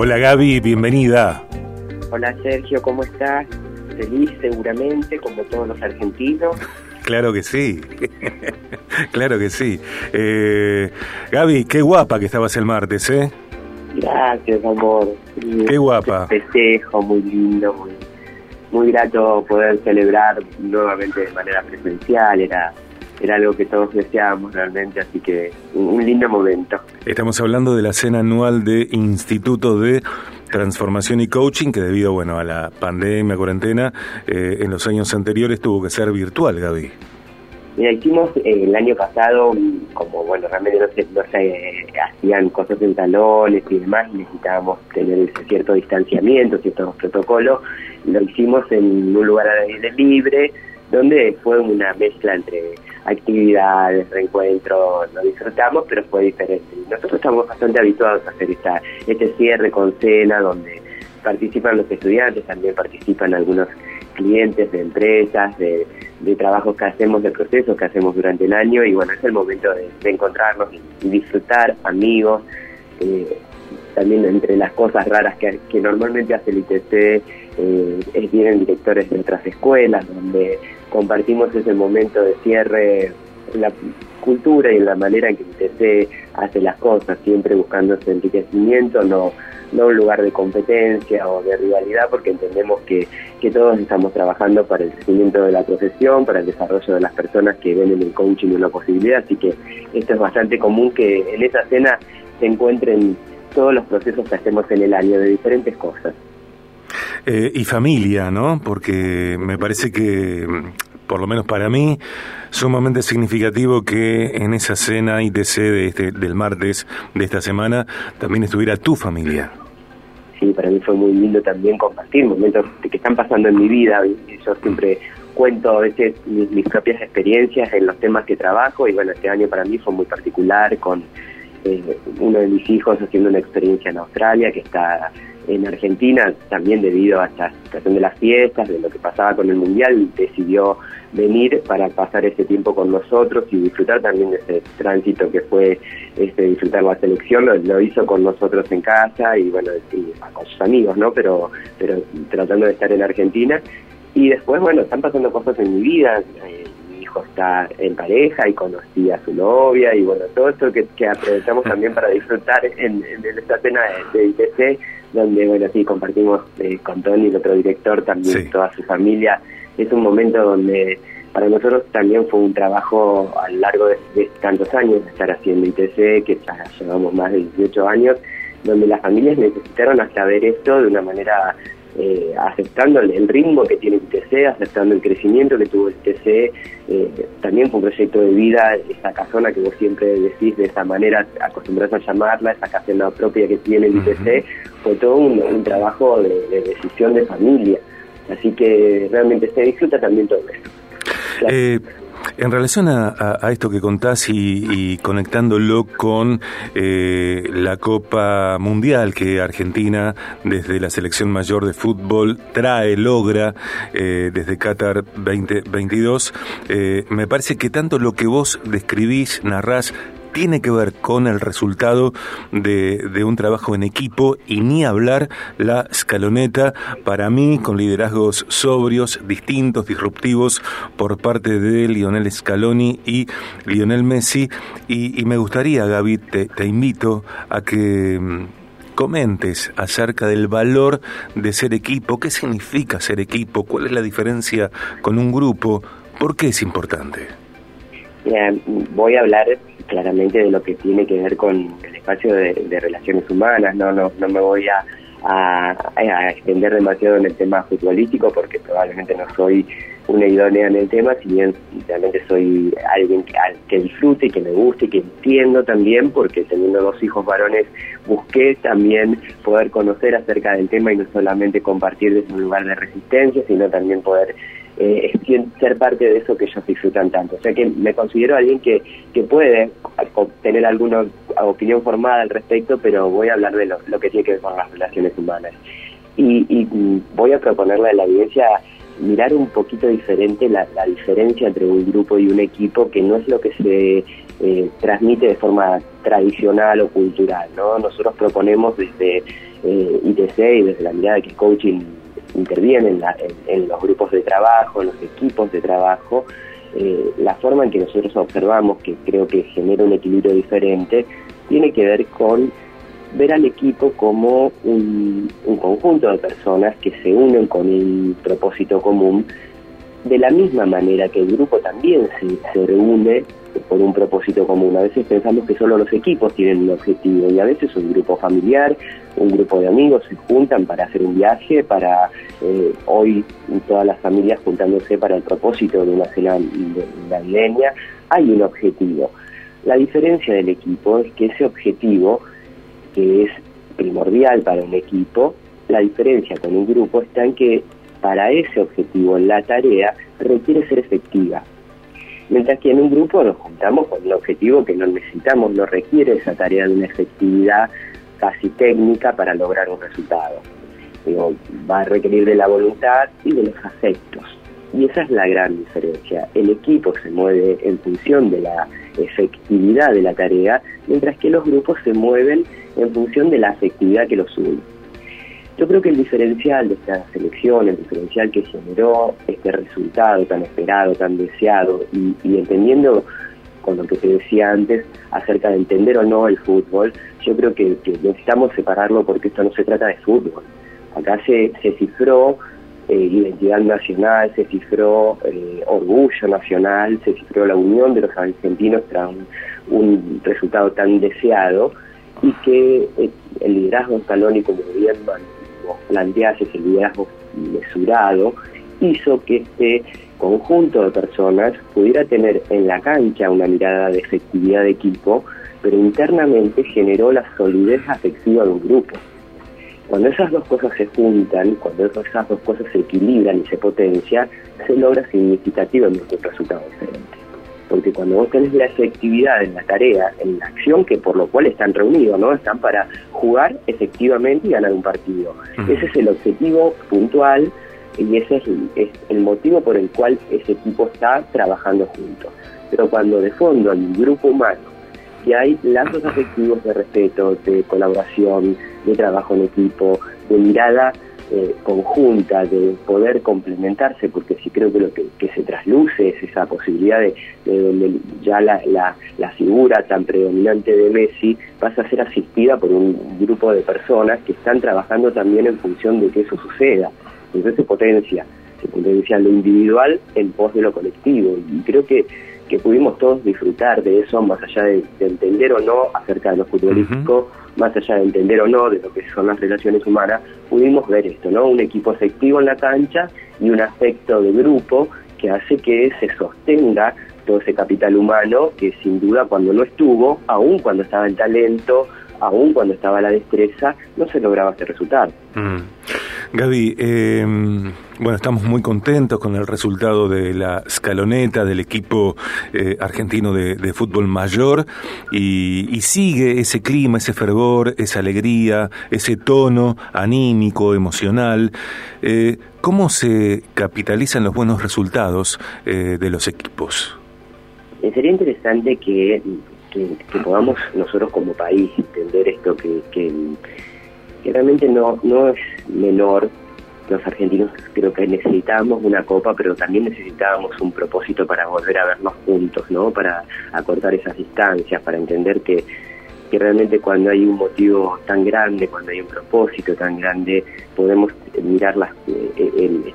Hola Gaby, bienvenida. Hola Sergio, ¿cómo estás? Feliz seguramente, como todos los argentinos. Claro que sí, claro que sí. Eh, Gaby, qué guapa que estabas el martes, ¿eh? Gracias, amor. Qué guapa. Festejo muy lindo, muy, muy grato poder celebrar nuevamente de manera presencial. Era era algo que todos deseábamos realmente, así que un, lindo momento. Estamos hablando de la cena anual de Instituto de Transformación y Coaching, que debido bueno, a la pandemia, cuarentena, eh, en los años anteriores tuvo que ser virtual, Gaby. Mira, hicimos eh, el año pasado, como bueno, realmente no se, no se hacían cosas en talones y demás, necesitábamos tener cierto distanciamiento, ciertos protocolos, lo hicimos en un lugar al aire libre, donde fue una mezcla entre actividades, reencuentros, lo disfrutamos, pero fue diferente. Nosotros estamos bastante habituados a hacer esta, este cierre con cena, donde participan los estudiantes, también participan algunos clientes de empresas, de, trabajos que hacemos, de procesos que hacemos durante el año, y bueno, es el momento de, encontrarnos y, disfrutar, amigos. Eh, también entre las cosas raras que, normalmente hace el ITC eh, es vienen directores de otras escuelas donde compartimos ese momento de cierre en la cultura y en la manera en que ITC hace las cosas, siempre buscando ese enriquecimiento, no, no un lugar de competencia o de rivalidad, porque entendemos que, que todos estamos trabajando para el crecimiento de la profesión, para el desarrollo de las personas que ven en el coaching una posibilidad, así que esto es bastante común que en esa cena se encuentren todos los procesos que hacemos en el año de diferentes cosas. Eh, y familia, ¿no? Porque me parece que, por lo menos para mí, sumamente significativo que en esa cena ITC de este, del martes de esta semana también estuviera tu familia. Sí, para mí fue muy lindo también compartir momentos que están pasando en mi vida. Yo siempre cuento a veces mis, propias experiencias en los temas que trabajo y bueno, este año para mí fue muy particular con eh, uno de mis hijos haciendo una experiencia en Australia que está en Argentina, también debido a esta situación de las fiestas, de lo que pasaba con el Mundial, decidió venir para pasar ese tiempo con nosotros y disfrutar también de ese tránsito que fue este, disfrutar la selección, lo, hizo con nosotros en casa y bueno, con sus amigos, ¿no? Pero, pero tratando de estar en Argentina. Y después, bueno, están pasando cosas en mi vida. Eh, hijo está en pareja y conocí a su novia y bueno, todo esto que, aprovechamos también para disfrutar en, esta cena de, ITC, donde bueno, sí, compartimos eh, con Tony, el otro director, también toda su familia. Es un momento donde para nosotros también fue un trabajo a lo largo de, tantos años de estar haciendo ITC, que ya llevamos más de 18 años, donde las familias necesitaron hasta ver esto de una manera eh, aceptando el, ritmo que tiene el ITC, aceptando el crecimiento que tuvo el ITC, eh, también fue un proyecto de vida, esa casona que vos siempre decís de esa manera, acostumbrás a llamarla, esa casona propia que tiene el ITC, fue todo un, trabajo de, decisión de familia. Así que realmente se disfruta también todo esto. Eh, en relación a, esto que contás y, conectándolo con eh, la Copa Mundial que Argentina desde la selección mayor de fútbol trae, logra eh, desde Qatar 2022, eh, me parece que tanto lo que vos describís, narrás, tiene que ver con el resultado de, un trabajo en equipo y ni hablar la escaloneta, para mí, con liderazgos sobrios, distintos, disruptivos por parte de Lionel Scaloni y Lionel Messi. Y, me gustaría, Gaby, te, te invito a que mm, comentes acerca del valor de ser equipo, qué significa ser equipo, cuál es la diferencia con un grupo, por qué es importante. Voy a hablar claramente de lo que tiene que ver con el espacio de, relaciones humanas, no, no, no me voy a, extender demasiado en el tema futbolístico porque probablemente no soy una idónea en el tema, si bien realmente soy alguien que, que disfrute que me guste y que entiendo también, porque teniendo dos hijos varones busqué también poder conocer acerca del tema y no solamente compartir desde un lugar de resistencia, sino también poder eh, ser parte de eso que ellos disfrutan tanto. O sea que me considero alguien que, que puede tener alguna opinión formada al respecto, pero voy a hablar de lo, que tiene que ver con las relaciones humanas. Y, y voy a proponerle a la audiencia mirar un poquito diferente la, diferencia entre un grupo y un equipo, que no es lo que se eh, transmite de forma tradicional o cultural. ¿no? Nosotros proponemos desde eh, ITC y desde la mirada que coaching interviene en, en, los grupos de trabajo, en los equipos de trabajo, eh, la forma en que nosotros observamos, que creo que genera un equilibrio diferente, tiene que ver con ver al equipo como un, conjunto de personas que se unen con un propósito común, de la misma manera que el grupo también se, se reúne por un propósito común. A veces pensamos que solo los equipos tienen un objetivo y a veces un grupo familiar, un grupo de amigos se juntan para hacer un viaje, para eh, hoy todas las familias juntándose para el propósito de una cena navideña. Hay un objetivo. La diferencia del equipo es que ese objetivo, que es primordial para un equipo, la diferencia con un grupo está en que para ese objetivo la tarea requiere ser efectiva. Mientras que en un grupo nos juntamos con un objetivo que no necesitamos, no requiere esa tarea de una efectividad casi técnica para lograr un resultado. va a requerir de la voluntad y de los afectos. Y esa es la gran diferencia. El equipo se mueve en función de la efectividad de la tarea, mientras que los grupos se mueven en función de la afectividad que los une. Yo creo que el diferencial de esta selección, el diferencial que generó este resultado tan esperado, tan deseado, y, entendiendo con lo que te decía antes acerca de entender o no el fútbol, yo creo que, necesitamos separarlo porque esto no se trata de fútbol. Acá se, se cifró eh, identidad nacional, se cifró eh, orgullo nacional, se cifró la unión de los argentinos tras un, resultado tan deseado y que eh, el liderazgo escalónico, como bien plantease ese liderazgo mesurado, hizo que este conjunto de personas pudiera tener en la cancha una mirada de efectividad de equipo, pero internamente generó la solidez afectiva de un grupo. Cuando esas dos cosas se juntan, cuando esas dos cosas se equilibran y se potencian, se logra significativamente un resultado diferente porque cuando vos tenés la efectividad en la tarea, en la acción, que por lo cual están reunidos, ¿no? Están para jugar efectivamente y ganar un partido. Ese es el objetivo puntual y ese es el, motivo por el cual ese equipo está trabajando juntos. Pero cuando de fondo hay un grupo humano, que hay lazos afectivos de respeto, de colaboración, de trabajo en equipo, de mirada eh, conjunta, de poder complementarse, porque sí creo que lo que, se trasluce es esa posibilidad de, donde ya la, la, figura tan predominante de Messi pasa a ser asistida por un grupo de personas que están trabajando también en función de que eso suceda. Entonces se potencia, se potencia lo individual en pos de lo colectivo. Y creo que que pudimos todos disfrutar de eso, más allá de, entender o no acerca de lo futbolístico, más allá de entender o no de lo que son las relaciones humanas, pudimos ver esto, ¿no? Un equipo efectivo en la cancha y un aspecto de grupo que hace que se sostenga todo ese capital humano que sin duda cuando no estuvo, aún cuando estaba el talento, aún cuando estaba la destreza, no se lograba este resultado. Mm. Gaby, em, bueno, estamos muy contentos con el resultado de la escaloneta del equipo eh, argentino de, fútbol mayor y, sigue ese clima, ese fervor, esa alegría, ese tono anímico, emocional. Eh, ¿Cómo se capitalizan los buenos resultados eh, de los equipos? Sería interesante que, podamos nosotros como país entender esto, que, que realmente no, no es menor. Los argentinos creo que necesitábamos una copa, pero también necesitábamos un propósito para volver a vernos juntos, ¿no? Para acortar esas distancias, para entender que, que realmente cuando hay un motivo tan grande, cuando hay un propósito tan grande, podemos mirar las, eh,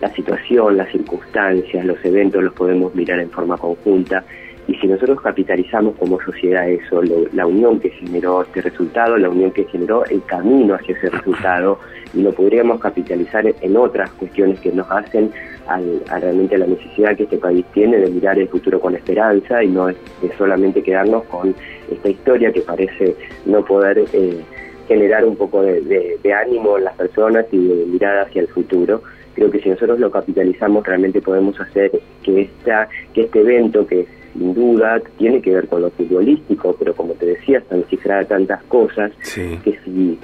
la situación, las circunstancias, los eventos, los podemos mirar en forma conjunta y si nosotros capitalizamos como sociedad eso, la unión que generó este resultado, la unión que generó el camino hacia ese resultado, y lo podríamos capitalizar en otras cuestiones que nos hacen a realmente la necesidad que este país tiene de mirar el futuro con esperanza y no de solamente quedarnos con esta historia que parece no poder eh, generar un poco de, de ánimo en las personas y de mirada hacia el futuro creo que si nosotros lo capitalizamos realmente podemos hacer que esta que este evento que sin duda tiene que ver con lo futbolístico, pero como te decía, están cifradas tantas cosas que si,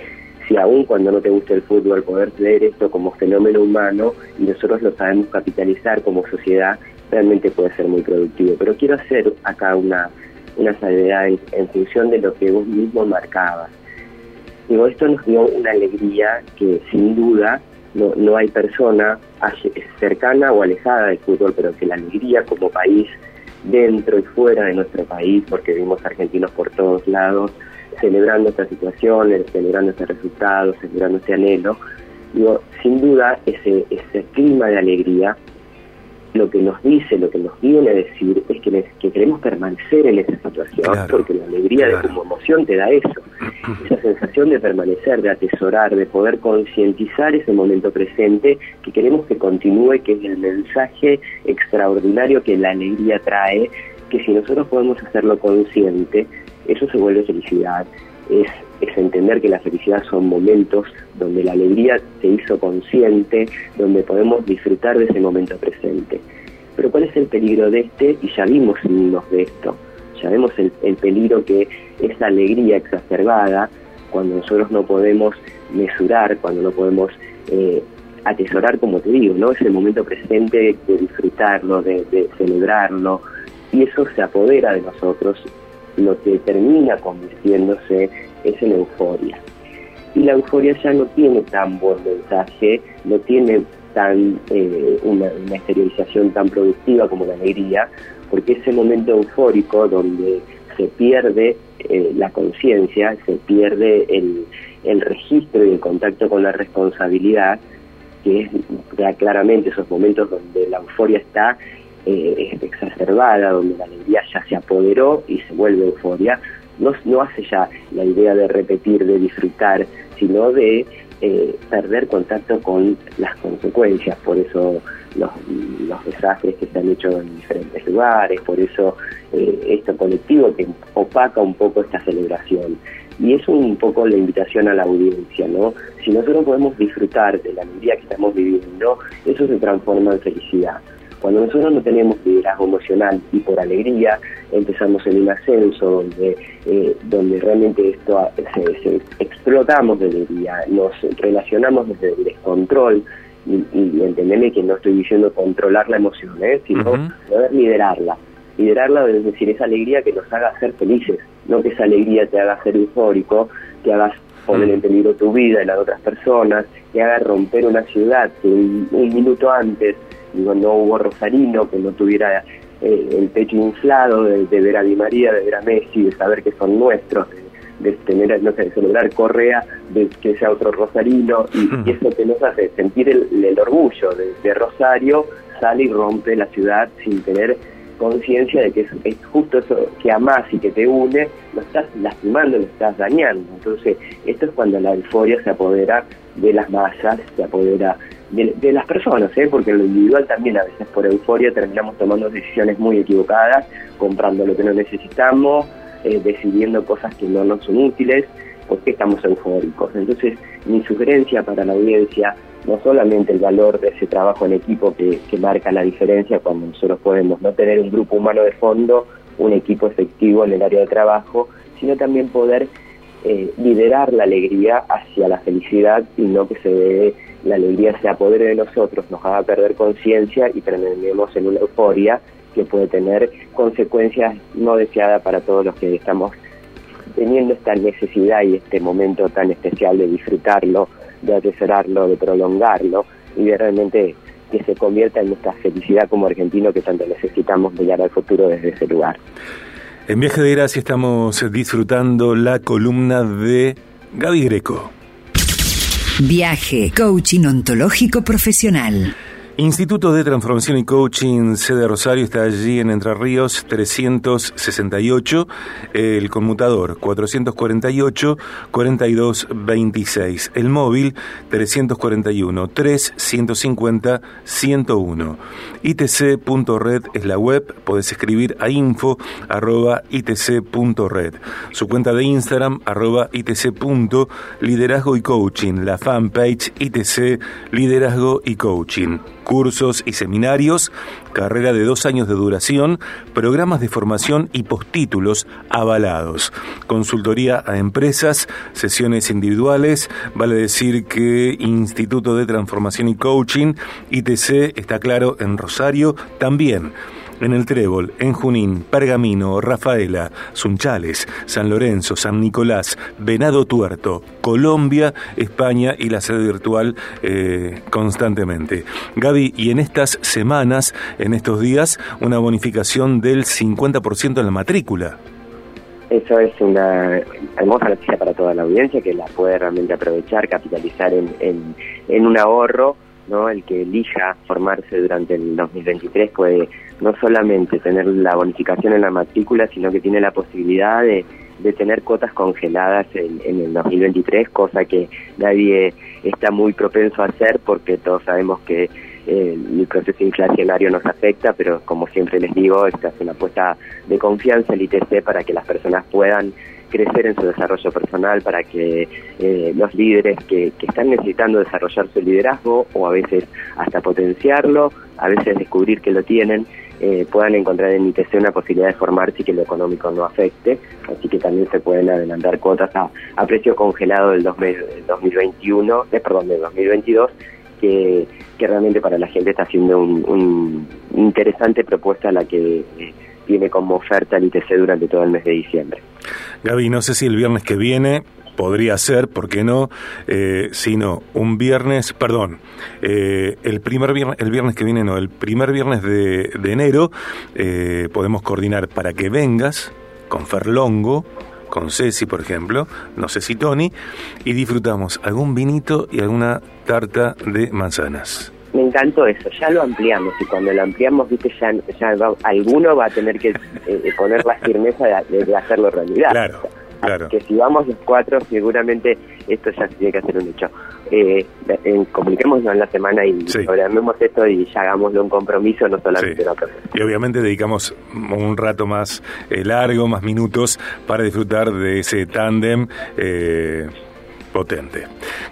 si aún cuando no te gusta el fútbol poder ver esto como fenómeno humano y nosotros lo sabemos capitalizar como sociedad, realmente puede ser muy productivo. Pero quiero hacer acá una una salvedad en, función de lo que vos mismo marcabas. Digo, esto nos dio una alegría que sin duda no, no hay persona cercana o alejada del fútbol, pero que la alegría como país, dentro y fuera de nuestro país, porque vimos argentinos por todos lados, celebrando estas situaciones, celebrando este resultado, celebrando este anhelo, digo, sin duda ese, ese clima de alegría lo que nos dice, lo que nos viene a decir es que, que queremos permanecer en esa situación, porque la alegría de como emoción te da eso, esa sensación de permanecer, de atesorar, de poder concientizar ese momento presente que queremos que continúe, que es el mensaje extraordinario que la alegría trae, que si nosotros podemos hacerlo consciente, eso se vuelve felicidad, es, es entender que la felicidad son momentos donde la alegría se hizo consciente, donde podemos disfrutar de ese momento presente. Pero ¿cuál es el peligro de este? Y ya vimos signos de esto, ya vemos el, peligro que esa alegría exacerbada, cuando nosotros no podemos mesurar, cuando no podemos eh, atesorar, como te digo, ¿no? ese momento presente de disfrutarlo, de, de celebrarlo, y eso se apodera de nosotros lo que termina convirtiéndose es en euforia. Y la euforia ya no tiene tan buen mensaje, no tiene tan eh, una, exteriorización tan productiva como la alegría, porque ese momento eufórico donde se pierde eh, la conciencia, se pierde el, el registro y el contacto con la responsabilidad, que es claramente esos momentos donde la euforia está eh, exacerbada, donde la alegría ya se apoderó y se vuelve euforia, no, no hace ya la idea de repetir, de disfrutar, sino de eh, perder contacto con las consecuencias. Por eso los, los, desastres que se han hecho en diferentes lugares, por eso eh, esto colectivo que opaca un poco esta celebración. Y es un poco la invitación a la audiencia, ¿no? Si nosotros podemos disfrutar de la alegría que estamos viviendo, eso se transforma en felicidad. Cuando nosotros no tenemos liderazgo emocional y por alegría empezamos en un ascenso donde, eh, donde realmente esto se, explotamos de alegría, nos relacionamos desde el descontrol, y, y que no estoy diciendo controlar la emoción, ¿eh? sino poder liderarla. Liderarla es decir, esa alegría que nos haga ser felices, no que esa alegría te haga ser eufórico, que hagas poner en peligro tu vida y la de otras personas, que haga romper una ciudad que un minuto antes digo, no hubo Rosarino que no tuviera eh, el pecho inflado de, ver a Di María, de ver a Messi, de saber que son nuestros, de, tener, no sé, de celebrar Correa, de que sea otro Rosarino, y, eso que nos hace sentir el, orgullo de, Rosario, sale y rompe la ciudad sin tener conciencia de que es, justo eso que amás y que te une, lo estás lastimando, lo estás dañando. Entonces, esto es cuando la euforia se apodera de las masas, se apodera de, las personas, ¿eh? porque en lo individual también a veces por euforia terminamos tomando decisiones muy equivocadas, comprando lo que no necesitamos, eh, decidiendo cosas que no nos son útiles, porque estamos eufóricos. Entonces, mi sugerencia para la audiencia, no solamente el valor de ese trabajo en equipo que, que marca la diferencia cuando nosotros podemos no tener un grupo humano de fondo, un equipo efectivo en el área de trabajo, sino también poder eh, liderar la alegría hacia la felicidad y no que se dé la alegría se apodere de nosotros, nos haga perder conciencia y terminemos en una euforia que puede tener consecuencias no deseadas para todos los que estamos teniendo esta necesidad y este momento tan especial de disfrutarlo, de atesorarlo, de prolongarlo y de realmente que se convierta en nuestra felicidad como argentino que tanto necesitamos mirar al futuro desde ese lugar. En Viaje de Gracia estamos disfrutando la columna de Gaby Greco. Viaje, coaching ontológico profesional. Instituto de Transformación y Coaching, sede Rosario, está allí en Entre Ríos 368, el conmutador 448-4226, el móvil 341 3150 101. ITC.red es la web, podés escribir a info arroba itc.red. Su cuenta de Instagram arroba itc.liderazgo y coaching, la fanpage ITC Liderazgo y Coaching cursos y seminarios, carrera de dos años de duración, programas de formación y postítulos avalados, consultoría a empresas, sesiones individuales, vale decir que Instituto de Transformación y Coaching, ITC, está claro en Rosario también en el Trébol, en Junín, Pergamino, Rafaela, Sunchales, San Lorenzo, San Nicolás, Venado Tuerto, Colombia, España y la sede virtual eh, constantemente. Gaby, y en estas semanas, en estos días, una bonificación del 50% en la matrícula. Eso es una hermosa noticia para toda la audiencia que la puede realmente aprovechar, capitalizar en, en, un ahorro. ¿no? El que elija formarse durante el 2023 puede no solamente tener la bonificación en la matrícula, sino que tiene la posibilidad de, tener cuotas congeladas en, en, el 2023, cosa que nadie está muy propenso a hacer porque todos sabemos que el proceso inflacionario nos afecta, pero como siempre les digo, esta es una apuesta de confianza el ITC para que las personas puedan crecer en su desarrollo personal, para que eh, los líderes que, que están necesitando desarrollar su liderazgo o a veces hasta potenciarlo, a veces descubrir que lo tienen, eh, puedan encontrar en ITC una posibilidad de formarse y que lo económico no afecte. Así que también se pueden adelantar cuotas a, a precio congelado del, 2021, eh, perdón, del 2022 que, realmente para la gente está haciendo una un interesante propuesta la que eh, tiene como oferta el ITC durante todo el mes de diciembre. Gaby, no sé si el viernes que viene podría ser, ¿por qué no? Eh, sino un viernes, perdón, eh, el primer viernes, el viernes que viene no, el primer viernes de, de enero eh, podemos coordinar para que vengas con Ferlongo con Ceci, por ejemplo, no sé si Tony, y disfrutamos algún vinito y alguna tarta de manzanas. Me encantó eso, ya lo ampliamos y cuando lo ampliamos, viste, ya, ya alguno va a tener que eh, poner la firmeza de, hacerlo realidad. Claro. Claro. Que si vamos los cuatro, seguramente esto ya tiene que hacer un hecho. Eh, comuniquémonos en la semana y sí. esto y ya hagámoslo un compromiso, no solamente sí. Y obviamente dedicamos un rato más eh, largo, más minutos, para disfrutar de ese tándem. Eh, potente.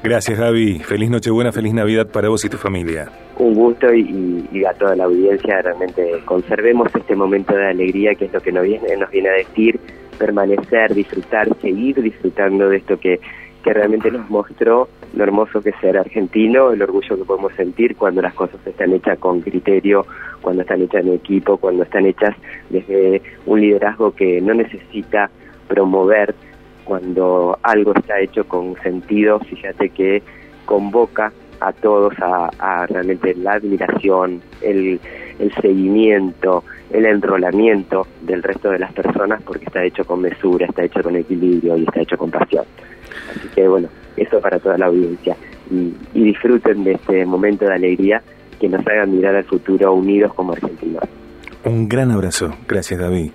Gracias, Gaby. Feliz Nochebuena, feliz Navidad para vos y tu familia. Un gusto y, y, a toda la audiencia, realmente conservemos este momento de alegría que es lo que nos viene, nos viene a decir permanecer, disfrutar, seguir disfrutando de esto que, que realmente nos mostró lo hermoso que es ser argentino, el orgullo que podemos sentir cuando las cosas están hechas con criterio, cuando están hechas en equipo, cuando están hechas desde un liderazgo que no necesita promover, cuando algo está hecho con sentido, fíjate que convoca a todos a, realmente la admiración, el, el seguimiento, el enrolamiento del resto de las personas porque está hecho con mesura, está hecho con equilibrio y está hecho con pasión. Así que bueno, eso para toda la audiencia. Y, y disfruten de este momento de alegría que nos haga mirar al futuro unidos como argentinos. Un gran abrazo. Gracias, David.